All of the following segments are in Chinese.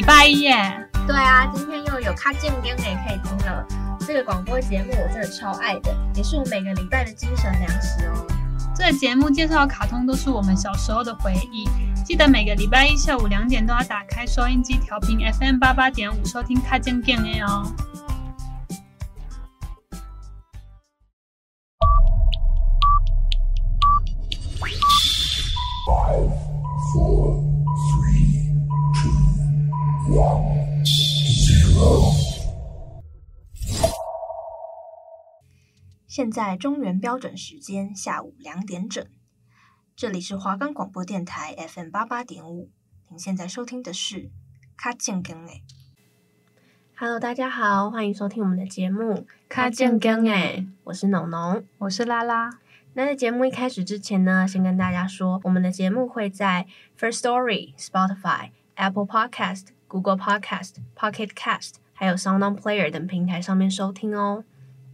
礼拜一耶！对啊，今天又有卡健更也可以听了。这个广播节目我真的超爱的，也是我每个礼拜的精神粮食哦。这个节目介绍的卡通都是我们小时候的回忆。记得每个礼拜一下午两点都要打开收音机调频 FM 八八点五收听卡健健的哦。现在中原标准时间下午两点整。这里是华冈广播电台 FM 八八点五，您现在收听的是卡健更诶。Hello，大家好，欢迎收听我们的节目卡健更诶。我是农农，我是拉拉。那在节目一开始之前呢，先跟大家说，我们的节目会在 First Story、Spotify、Apple Podcast、Google Podcast、Pocket Cast，还有 Sound On Player 等平台上面收听哦。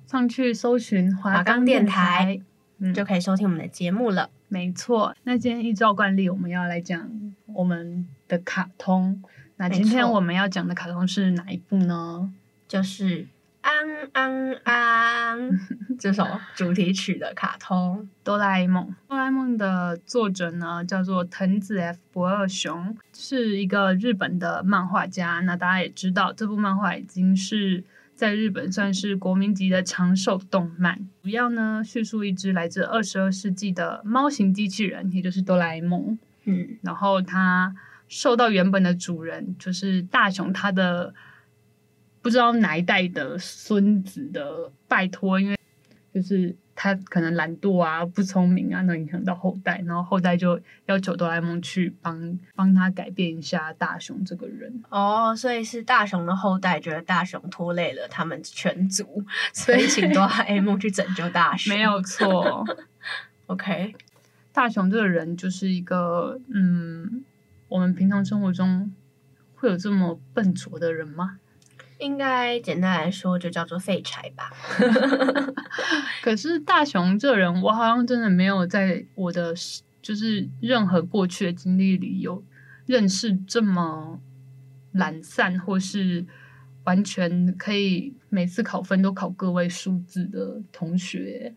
上去搜寻华冈电台，嗯，就可以收听我们的节目了。没错，那今天依照惯例，我们要来讲我们的卡通。那今天我们要讲的卡通是哪一部呢？就是《安安安》这首主题曲的卡通《哆啦 A 梦》。哆啦 A 梦的作者呢，叫做藤子 F 不二雄，是一个日本的漫画家。那大家也知道，这部漫画已经是。在日本算是国民级的长寿动漫，主要呢叙述一只来自二十二世纪的猫型机器人，也就是哆啦 A 梦。嗯，然后它受到原本的主人，就是大雄他的不知道哪一代的孙子的拜托，因为就是。他可能懒惰啊，不聪明啊，能影响到后代，然后后代就要求哆啦 A 梦去帮帮他改变一下大雄这个人。哦，所以是大雄的后代觉得大雄拖累了他们全族，所以请哆啦 A 梦去拯救大雄。没有错。OK，大雄这个人就是一个，嗯，我们平常生活中会有这么笨拙的人吗？应该简单来说，就叫做废柴吧。可是大雄这人，我好像真的没有在我的就是任何过去的经历里有认识这么懒散，或是完全可以每次考分都考个位数字的同学。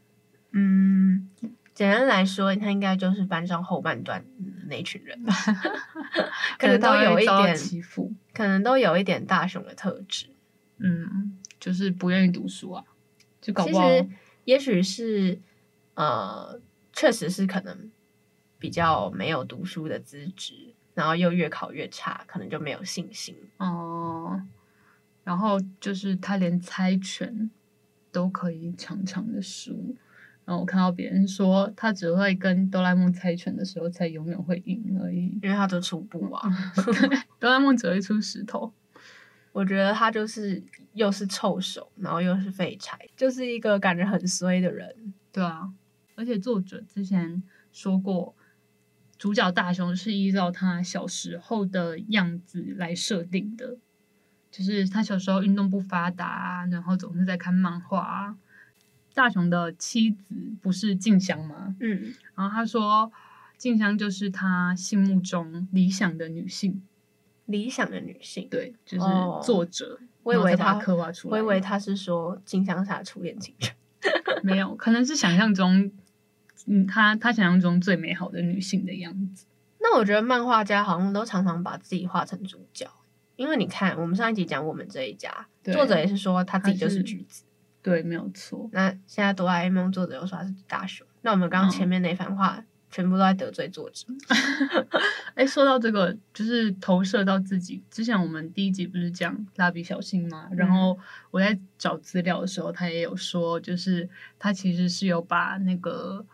嗯，简单来说，他应该就是班上后半段那群人吧。可能都有一点欺负，可能都有一点大雄的特质。嗯，就是不愿意读书啊，就搞不好。其实，也许是，呃，确实是可能比较没有读书的资质，然后又越考越差，可能就没有信心。哦，然后就是他连猜拳都可以常常的输，然后我看到别人说他只会跟哆啦 A 梦猜拳的时候才永远会赢而已，因为他都出布啊，哆啦 A 梦只会出石头。我觉得他就是又是臭手，然后又是废柴，就是一个感觉很衰的人。对啊，而且作者之前说过，主角大雄是依照他小时候的样子来设定的，就是他小时候运动不发达，然后总是在看漫画。大雄的妻子不是静香吗？嗯，然后他说静香就是他心目中理想的女性。理想的女性，对，就是作者。哦、我以为他刻画出来，我以为他是说金香是他初恋情人，没有，可能是想象中，嗯，他他想象中最美好的女性的样子。那我觉得漫画家好像都常常把自己画成主角，因为你看，我们上一集讲我们这一家，作者也是说他自己就是橘子，对，没有错。那现在哆啦 A 梦作者又说他是大雄，那我们刚刚前面那番话。嗯全部都在得罪作者。哎，说到这个，就是投射到自己。之前我们第一集不是讲蜡笔小新吗？嗯、然后我在找资料的时候，他也有说，就是他其实是有把那个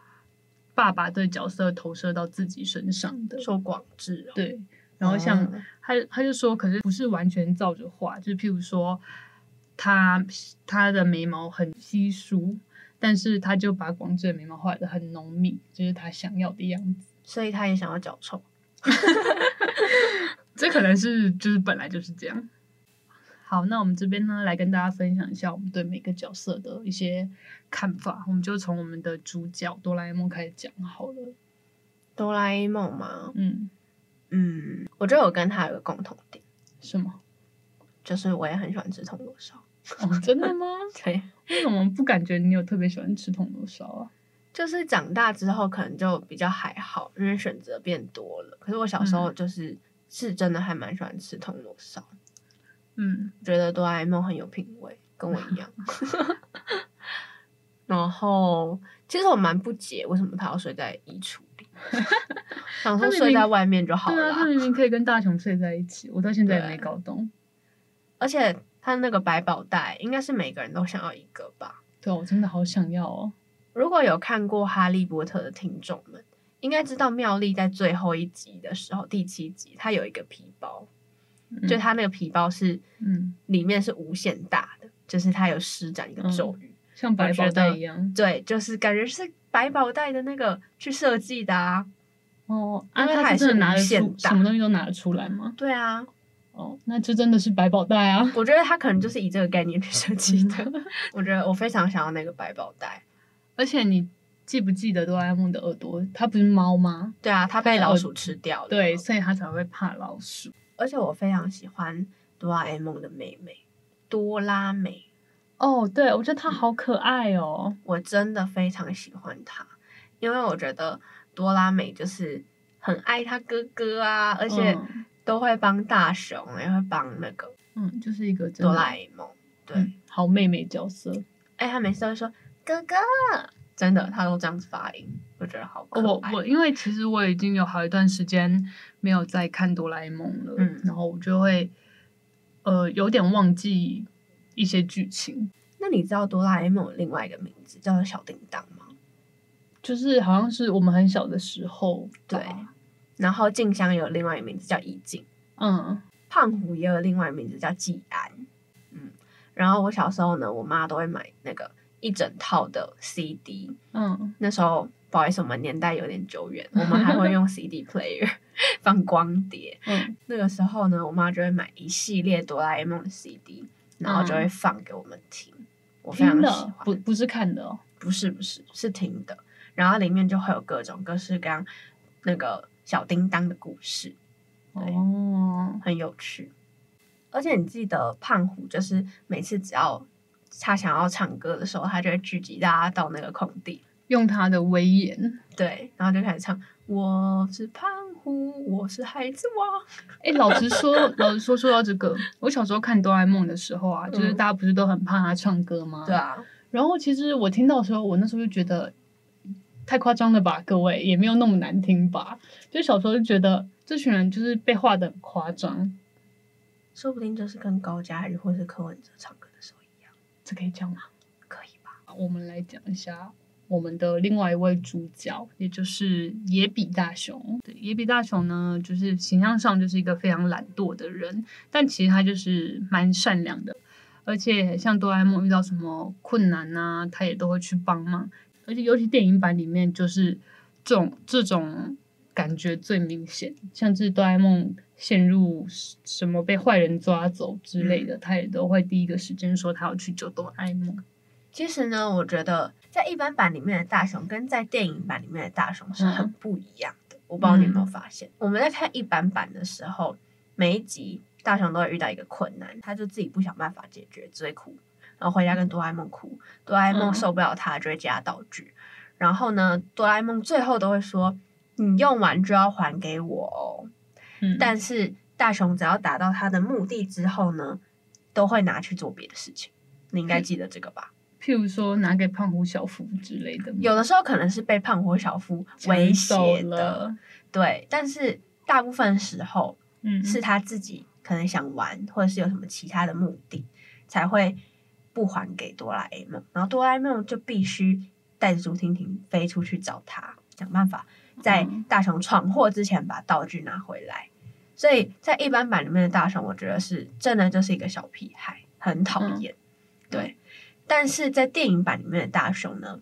爸爸的角色投射到自己身上的。说广志、哦，对。然后像他，他就说，可是不是完全照着画，就是譬如说，他他的眉毛很稀疏。但是他就把广志的眉毛画的很浓密，就是他想要的样子，所以他也想要脚臭。这可能是就是本来就是这样。好，那我们这边呢，来跟大家分享一下我们对每个角色的一些看法。我们就从我们的主角哆啦 A 梦开始讲好了。哆啦 A 梦吗？嗯嗯，我觉得我跟他有个共同点，什么？就是我也很喜欢吃铜锣烧。哦，真的吗？对。为什么不感觉你有特别喜欢吃铜锣烧啊？就是长大之后可能就比较还好，因为选择变多了。可是我小时候就是、嗯、是真的还蛮喜欢吃铜锣烧。嗯，觉得哆啦 A 梦很有品味，跟我一样。然后其实我蛮不解，为什么他要睡在衣橱里？想说睡在外面就好了。对啊，他明明可以跟大雄睡在一起，我到现在也没搞懂。而且他那个百宝袋，应该是每个人都想要一个吧？对，我真的好想要哦。如果有看过《哈利波特》的听众们，应该知道妙丽在最后一集的时候，第七集，她有一个皮包，嗯、就她那个皮包是，嗯，里面是无限大的，就是她有施展一个咒语、嗯，像百宝袋一样。对，就是感觉是百宝袋的那个去设计的啊。哦，因为它还是拿得出，什么东西都拿得出来吗？对啊。哦，那这真的是百宝袋啊！我觉得它可能就是以这个概念去设计的。我觉得我非常想要那个百宝袋。而且你记不记得哆啦 A 梦的耳朵？它不是猫吗？对啊，它被老鼠吃掉了。对，所以它才会怕老鼠。而且我非常喜欢哆啦 A 梦的妹妹多拉美。哦，对，我觉得她好可爱哦，嗯，我真的非常喜欢她，因为我觉得多拉美就是很爱她哥哥啊，而且都会帮大雄，也会帮那个，嗯，就是一个哆啦 A 梦，对，嗯，好妹妹角色。哎，他每次都会说。哥哥，真的，他都这样子发音，我觉得好可爱。我我因为其实我已经有好一段时间没有再看哆啦 A 梦了，嗯，然后我就会呃有点忘记一些剧情。那你知道哆啦 A 梦有另外一个名字叫做小叮当吗？就是好像是我们很小的时候，对。然后静香有另外一个名字叫怡静，嗯，胖虎也有另外一个名字叫季安，嗯。然后我小时候呢，我妈都会买那个。一整套的 CD，嗯，那时候不好意思，我们年代有点久远，我们还会用 CD player 放光碟。嗯，那个时候呢，我妈就会买一系列哆啦 A 梦的 CD，然后就会放给我们听。嗯、我非常喜欢，不不是看的哦，不是不是是听的，然后里面就会有各种各式各样那个小叮当的故事，哦，很有趣。而且你记得胖虎就是每次只要。他想要唱歌的时候，他就会聚集大家到那个空地，用他的威严，对，然后就开始唱：“我是胖虎，我是孩子王。”哎，老实说，老实说，说到这个，我小时候看哆啦 A 梦的时候啊，就是大家不是都很怕他唱歌吗？对啊。然后其实我听到的时候，我那时候就觉得太夸张了吧，各位也没有那么难听吧？就小时候就觉得这群人就是被画的很夸张，说不定就是跟高嘉瑜或是柯文哲唱歌的时候一样。这可以讲吗？可以吧。我们来讲一下我们的另外一位主角，也就是野比大雄。对，野比大雄呢，就是形象上就是一个非常懒惰的人，但其实他就是蛮善良的，而且像哆啦 A 梦遇到什么困难啊，他也都会去帮忙。而且尤其电影版里面，就是这种这种感觉最明显，像是哆啦 A 梦。陷入什么被坏人抓走之类的，嗯、他也都会第一个时间说他要去救哆啦 A 梦。其实呢，我觉得在一般版里面的大雄跟在电影版里面的大雄是很不一样的。嗯、我不知道你有没有发现，嗯、我们在看一般版的时候，每一集大雄都会遇到一个困难，他就自己不想办法解决，只会哭，然后回家跟哆啦 A 梦哭，哆啦 A 梦受不了他，就会加道具。嗯、然后呢，哆啦 A 梦最后都会说：“你用完就要还给我哦。”但是大雄只要达到他的目的之后呢，都会拿去做别的事情。你应该记得这个吧？譬如说拿给胖虎小夫之类的。有的时候可能是被胖虎小夫威胁的，对。但是大部分时候，嗯，是他自己可能想玩，或者是有什么其他的目的，才会不还给哆啦 A 梦。然后哆啦 A 梦就必须带着竹蜻蜓飞出去找他，想办法。在大雄闯祸之前把道具拿回来，所以在一般版里面的大雄，我觉得是真的就是一个小屁孩，很讨厌。嗯、对，但是在电影版里面的大雄呢，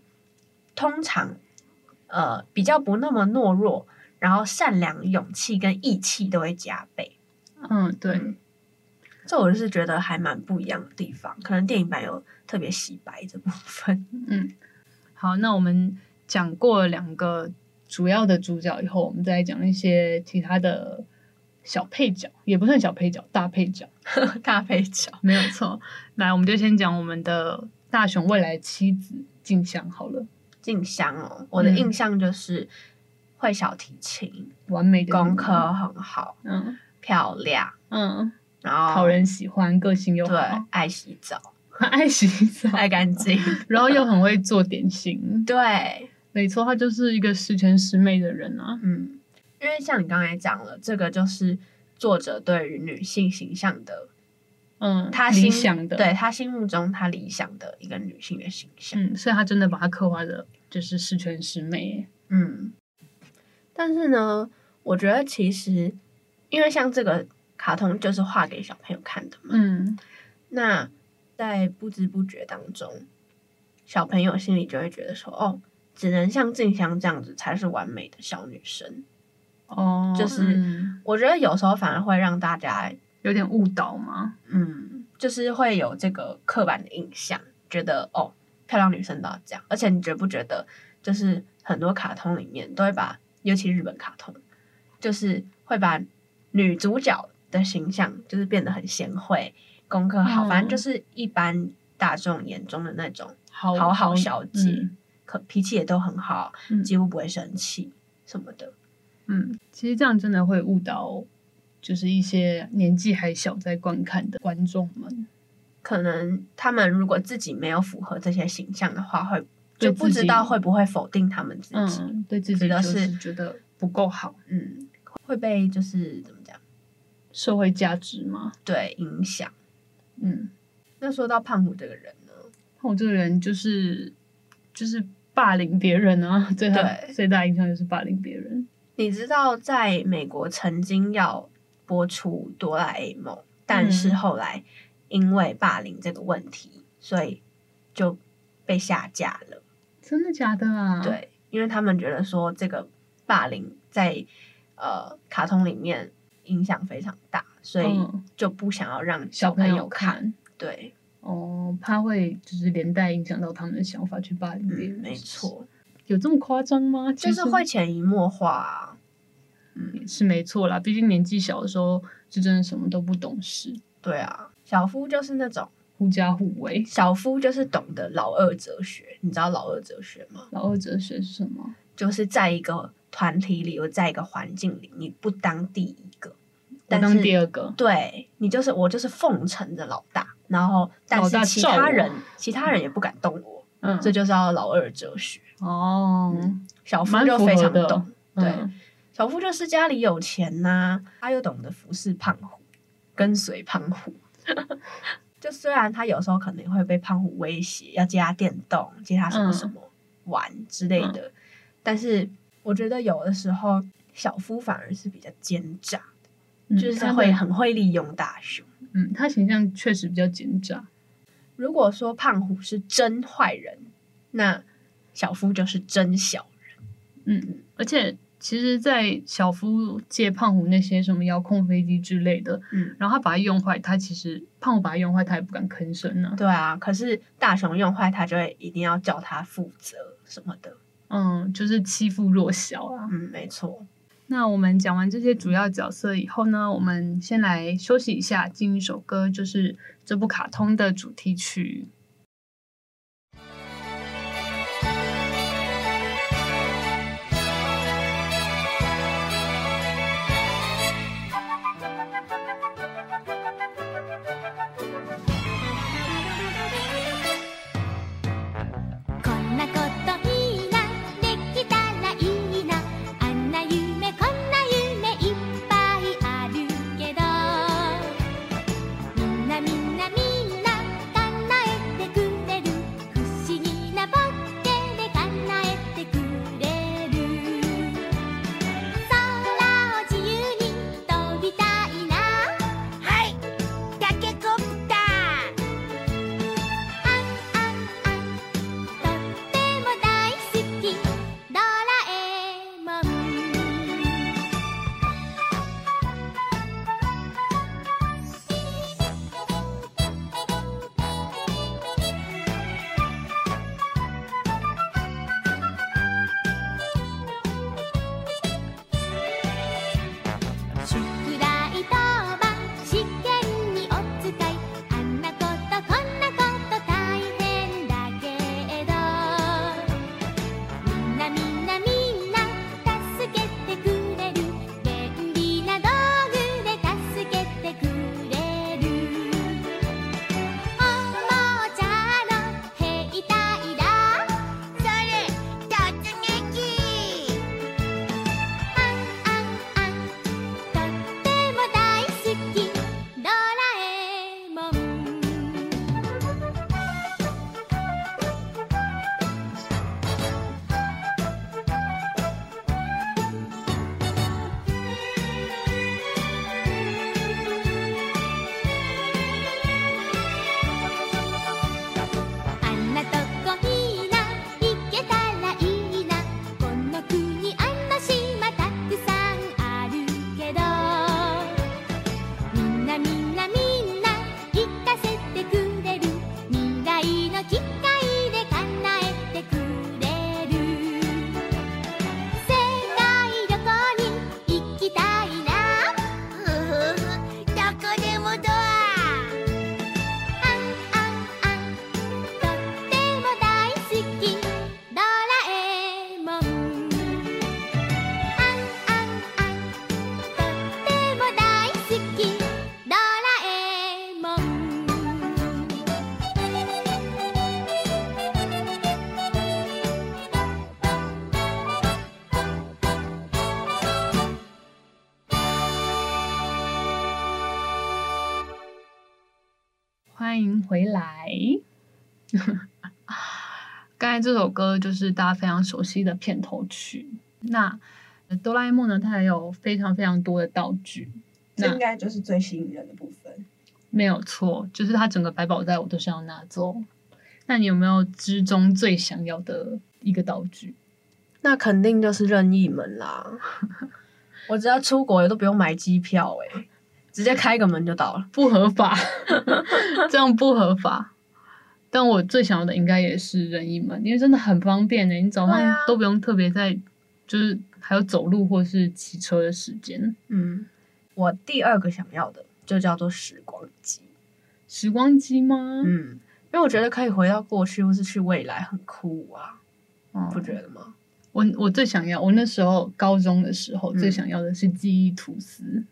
通常呃比较不那么懦弱，然后善良、勇气跟义气都会加倍。嗯，对。嗯这我就是觉得还蛮不一样的地方，可能电影版有特别洗白这部分。嗯，好，那我们讲过了两个主要的主角以后，我们再来讲一些其他的小配角，也不算小配角，大配角，大配角没有错。来，我们就先讲我们的大雄未来妻子静香好了。静香哦，我的印象就是会小提琴，嗯、完美的功课很好，嗯，漂亮，嗯。然后讨人喜欢，个性又好，对，爱洗澡，爱洗澡，爱干净，然后又很会做点心。对，没错，他就是一个十全十美的人啊。嗯，因为像你刚才讲了，这个就是作者对于女性形象的，嗯，他理想的，对他心目中他理想的一个女性的形象。嗯，所以他真的把他刻画的，就是十全十美。嗯，但是呢，我觉得其实，因为像这个。卡通就是画给小朋友看的嘛。嗯，那在不知不觉当中，小朋友心里就会觉得说：“哦，只能像静香这样子才是完美的小女生。”哦，就是、嗯、我觉得有时候反而会让大家有点误导嘛。嗯，就是会有这个刻板的印象，觉得哦，漂亮女生都要这样。而且你觉不觉得，就是很多卡通里面都会把，尤其日本卡通，就是会把女主角。的形象就是变得很贤惠，功课好，嗯、反正就是一般大众眼中的那种好好好小姐，嗯、可脾气也都很好，嗯、几乎不会生气什么的。嗯，其实这样真的会误导，就是一些年纪还小在观看的观众们，可能他们如果自己没有符合这些形象的话，会就不知道会不会否定他们自己，嗯、对自己就是觉得不够好，嗯，会被就是怎么讲？社会价值吗？对，影响。嗯，那说到胖虎这个人呢？胖虎这个人就是就是霸凌别人啊，对 他最大影响就是霸凌别人。你知道，在美国曾经要播出哆啦 A 梦，但是后来因为霸凌这个问题，嗯、所以就被下架了。真的假的啊？对，因为他们觉得说这个霸凌在呃卡通里面。影响非常大，所以就不想要让小朋友看。对，哦，怕会就是连带影响到他们的想法去霸凌别人。没错，有这么夸张吗？就是会潜移默化啊。嗯，是没错啦，毕竟年纪小的时候是真的什么都不懂事。对啊，小夫就是那种狐假虎威。小夫就是懂得老二哲学，你知道老二哲学吗？老二哲学是什么？就是在一个团体里，或在一个环境里，你不当第一个，但是当第二个，对，你就是我，就是奉承的老大，然后但是其他人，其他人也不敢动我，嗯，这就是要老二哲学哦。小夫就非常懂，嗯、对，小夫就是家里有钱呐、啊，他又懂得服侍胖虎，跟随胖虎。就虽然他有时候可能会被胖虎威胁，要借他电动，借他什么什么玩之类的。嗯但是我觉得有的时候小夫反而是比较奸诈，嗯、就是他会很会利用大雄。嗯，他形象确实比较奸诈。如果说胖虎是真坏人，那小夫就是真小人。嗯，而且其实，在小夫借胖虎那些什么遥控飞机之类的，嗯，然后他把它用坏，他其实胖虎把它用坏，他也不敢吭声呢。对啊，可是大雄用坏，他就会一定要叫他负责什么的。嗯，就是欺负弱小啊。嗯，没错。那我们讲完这些主要角色以后呢，我们先来休息一下，进一首歌，就是这部卡通的主题曲。刚才这首歌就是大家非常熟悉的片头曲。那哆啦 A 梦呢？它还有非常非常多的道具，这应该就是最吸引人的部分。没有错，就是它整个百宝袋我都是要拿走。那你有没有之中最想要的一个道具？那肯定就是任意门啦！我只要出国也都不用买机票，诶，直接开个门就到了，不合法，这样不合法。但我最想要的应该也是任意门，因为真的很方便诶，你早上都不用特别在，就是还有走路或是骑车的时间。嗯，我第二个想要的就叫做时光机。时光机吗？嗯，因为我觉得可以回到过去或是去未来，很酷啊，嗯，不觉得吗？我我最想要，我那时候高中的时候最想要的是记忆吐司。嗯。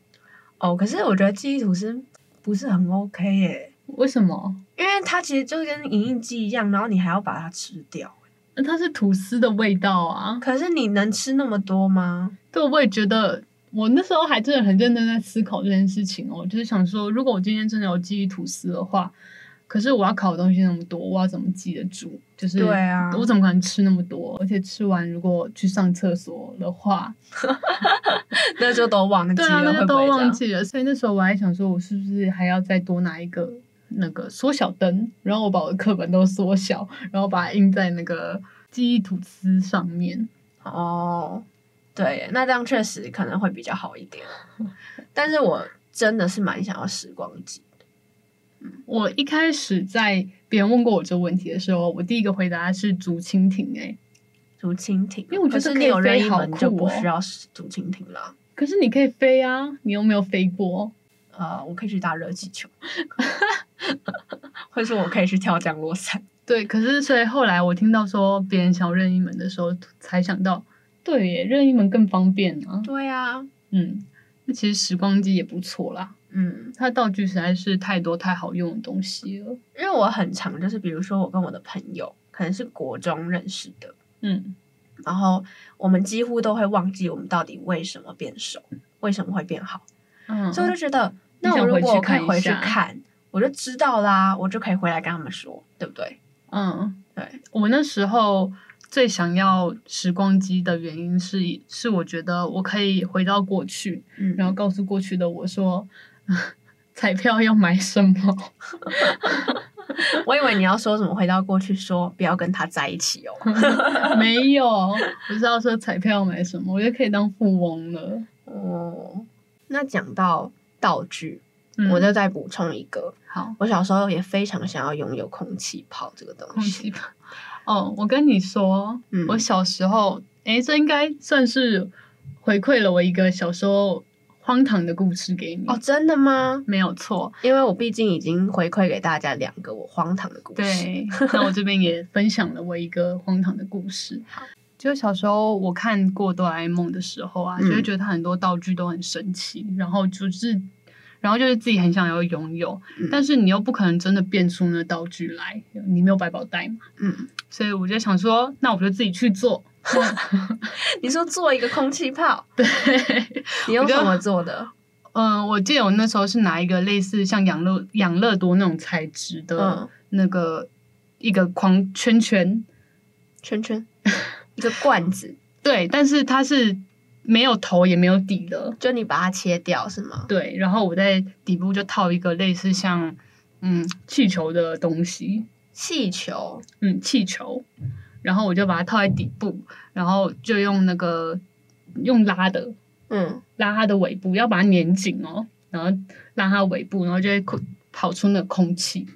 哦，可是我觉得记忆吐司不是很 OK 耶。为什么？因为它其实就是跟银印机一样，然后你还要把它吃掉。那它是吐司的味道啊！可是你能吃那么多吗？对，我也觉得。我那时候还真的很认真在思考这件事情哦，就是想说，如果我今天真的有记忆吐司的话，可是我要烤的东西那么多，我要怎么记得住？就是对啊，我怎么可能吃那么多？而且吃完如果去上厕所的话 那就都忘记了。对啊，那就都忘记了。所以那时候我还想说，我是不是还要再多拿一个？那个缩小灯，然后我把我的课本都缩小，然后把它印在那个记忆吐司上面。哦，对，那这样确实可能会比较好一点。但是我真的是蛮想要时光机我一开始在别人问过我这个问题的时候，我第一个回答是竹蜻蜓。哎，竹蜻蜓，因为我觉得可以飞好酷，就不需要竹蜻蜓了。可是你可以飞啊，你又没有飞过？呃，我可以去打热气球。或者说我可以去跳降落伞，对。可是，所以后来我听到说别人想要任意门的时候，才想到，对耶，任意门更方便啊。对啊，嗯，那其实时光机也不错啦。嗯，它道具实在是太多太好用的东西了。因为我很常，就是比如说我跟我的朋友可能是国中认识的，嗯，然后我们几乎都会忘记我们到底为什么变熟，为什么会变好。嗯，所以我就觉得，那我如果我可以回去看。我就知道啦，我就可以回来跟他们说，对不对？嗯，对。我那时候最想要时光机的原因是，是我觉得我可以回到过去，嗯，然后告诉过去的我说，彩票要买什么？我以为你要说什么，回到过去说不要跟他在一起哦。没有，我是要说彩票要买什么，我觉得可以当富翁了。哦，那讲到道具。我就再补充一个，好，我小时候也非常想要拥有空气炮这个东西。空气炮，哦，我跟你说，嗯，我小时候，诶，这应该算是回馈了我一个小时候荒唐的故事给你。哦，真的吗？没有错，因为我毕竟已经回馈给大家两个我荒唐的故事。对，那我这边也分享了我一个荒唐的故事。好，就小时候我看过哆啦 A 梦的时候啊，就会觉得它很多道具都很神奇，然后就是。然后就是自己很想要拥有，嗯，但是你又不可能真的变出那道具来，你没有百宝袋嘛。嗯，所以我就想说，那我就自己去做。你说做一个空气泡？对，你用什么做的？嗯、呃，我记得我那时候是拿一个类似像养乐养乐多那种材质的那个、嗯、一个框圈圈圈圈，一个罐子。对，但是它是。没有头也没有底的，就你把它切掉是吗？对，然后我在底部就套一个类似像嗯气球的东西，气球，嗯气球，然后我就把它套在底部，然后就用那个用拉的，嗯，拉它的尾部，要把它粘紧哦，然后拉它尾部，然后就会跑出那个空气。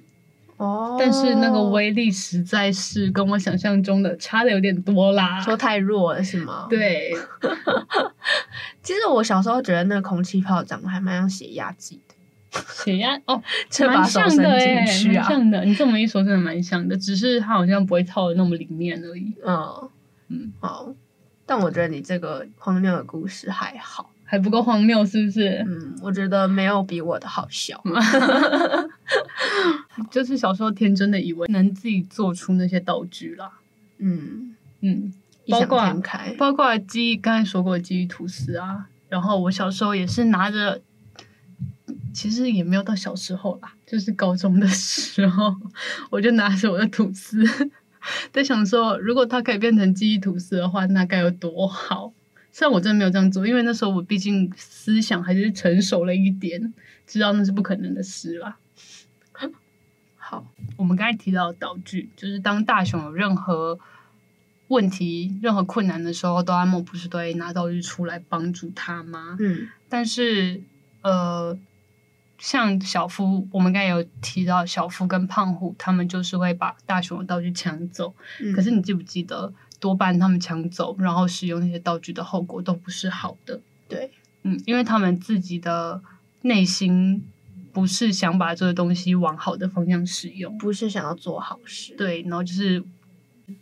哦，但是那个威力实在是跟我想象中的差的有点多啦，说太弱了是吗？对，其实我小时候觉得那个空气炮长得还蛮像血压计的，血压？哦，蛮像的哎，蛮像的。你这么一说，真的蛮像的，只是它好像不会套的那么里面而已。嗯。嗯，好，但我觉得你这个荒谬的故事还好。还不够荒谬，是不是？嗯，我觉得没有比我的好笑。就是小时候天真的以为能自己做出那些道具啦。嗯嗯，包括包括记忆，刚才说过的记忆吐司啊。然后我小时候也是拿着其实也没有到小时候啦，就是高中的时候，我就拿着我的吐司，在想说，如果它可以变成记忆吐司的话，那该有多好。虽然我真的没有这样做，因为那时候我毕竟思想还是成熟了一点，知道那是不可能的事啦。好，我们刚才提到的道具，就是当大雄有任何问题、任何困难的时候，哆啦 A 梦不是都会拿道具出来帮助他吗？嗯，但是呃，像小夫，我们刚才有提到小夫跟胖虎，他们就是会把大雄的道具抢走。嗯，可是你记不记得？多半他们抢走，然后使用那些道具的后果都不是好的。对，嗯，因为他们自己的内心不是想把这个东西往好的方向使用，不是想要做好事。对，然后就是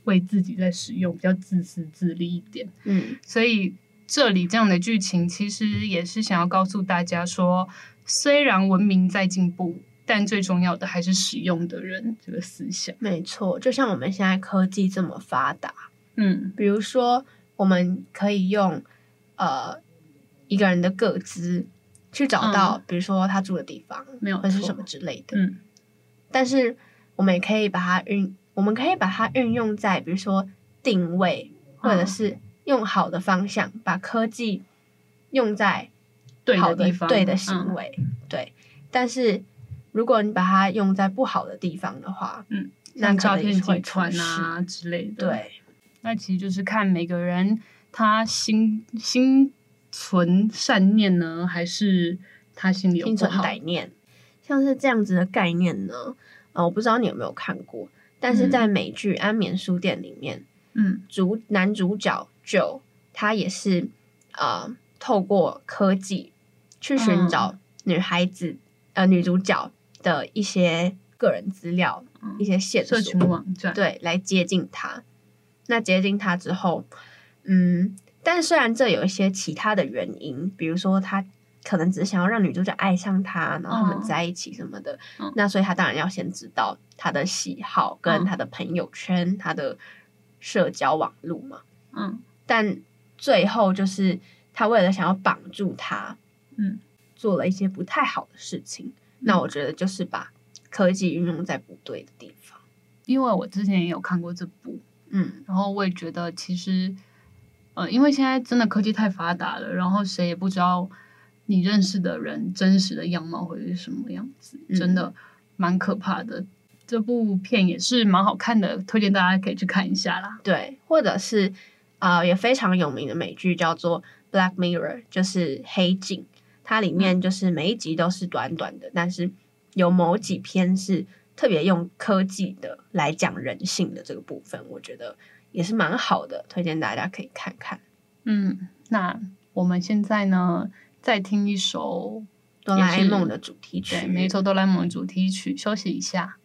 为自己在使用，比较自私自利一点。嗯，所以这里这样的剧情其实也是想要告诉大家说，虽然文明在进步，但最重要的还是使用的人这个思想。没错，就像我们现在科技这么发达。嗯，比如说，我们可以用呃一个人的个资去找到，嗯、比如说他住的地方，没有，或是什么之类的。嗯，但是我们也可以把它运，我们可以把它运用在比如说定位，或者是用好的方向，嗯、把科技用在好的，对的地方，对的行为。嗯、对，但是如果你把它用在不好的地方的话，嗯，那照片会传啊之类的，对。那其实就是看每个人他心心存善念呢，还是他心里有心存歹念。像是这样子的概念呢，呃，我不知道你有没有看过，但是在美剧《安眠书店》里面，嗯，主男主角 Joe 他也是呃透过科技去寻找女孩子、嗯、呃女主角的一些个人资料、嗯、一些线索，社群网站，对，来接近她。那接近他之后，嗯，但虽然这有一些其他的原因，比如说他可能只是想要让女主角爱上他，然后他们在一起什么的，嗯、那所以他当然要先知道他的喜好跟他的朋友圈、嗯、他的社交网络嘛。嗯，但最后就是他为了想要绑住他，嗯，做了一些不太好的事情。嗯、那我觉得就是把科技运用在不对的地方。因为我之前也有看过这部。嗯，然后我也觉得，其实，呃，因为现在真的科技太发达了，然后谁也不知道你认识的人真实的样貌会是什么样子，嗯、真的蛮可怕的。这部片也是蛮好看的，推荐大家可以去看一下啦。对，或者是啊、呃，也非常有名的美剧叫做《Black Mirror》，就是黑镜，它里面就是每一集都是短短的，但是有某几篇是。特别用科技的来讲人性的这个部分，我觉得也是蛮好的，推荐大家可以看看。嗯，那我们现在呢，再听一首哆啦 A 梦的主题曲，对，没错，哆啦 A 梦的主题曲，休息一下。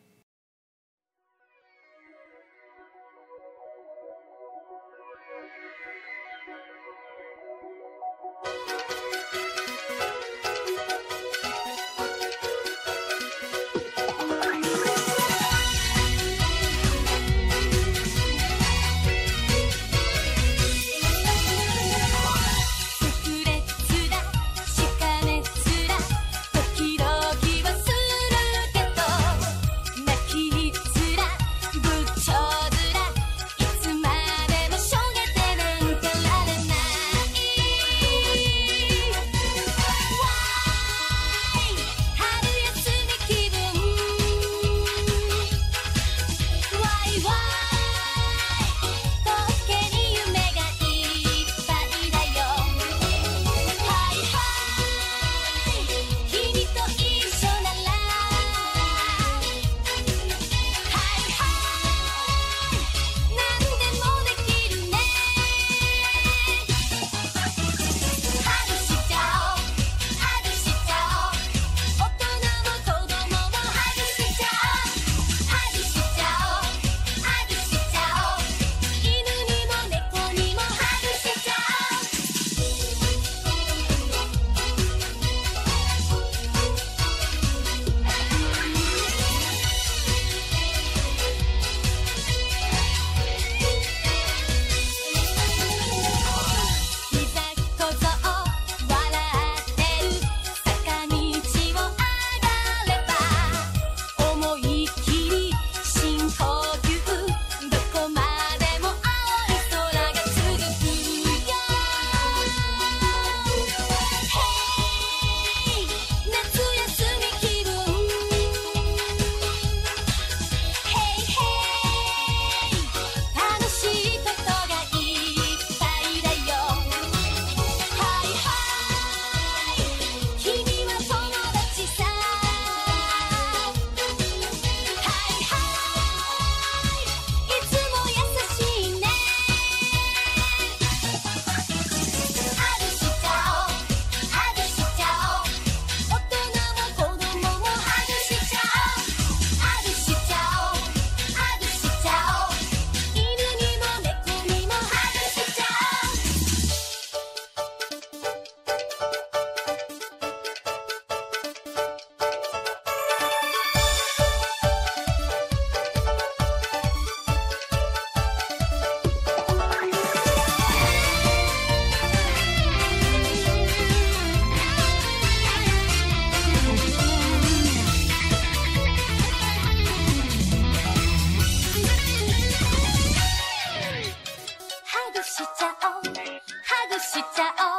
싶자 오. 하고 싶자 오.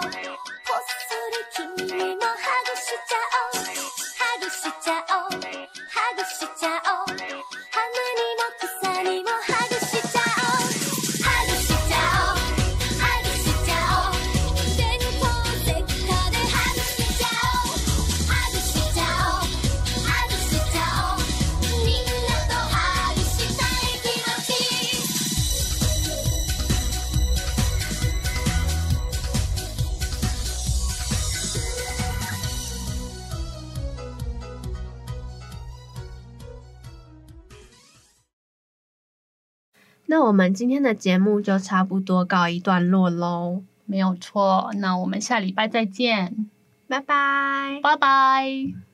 我们今天的节目就差不多告一段落喽，没有错。那我们下礼拜再见，拜拜，拜拜。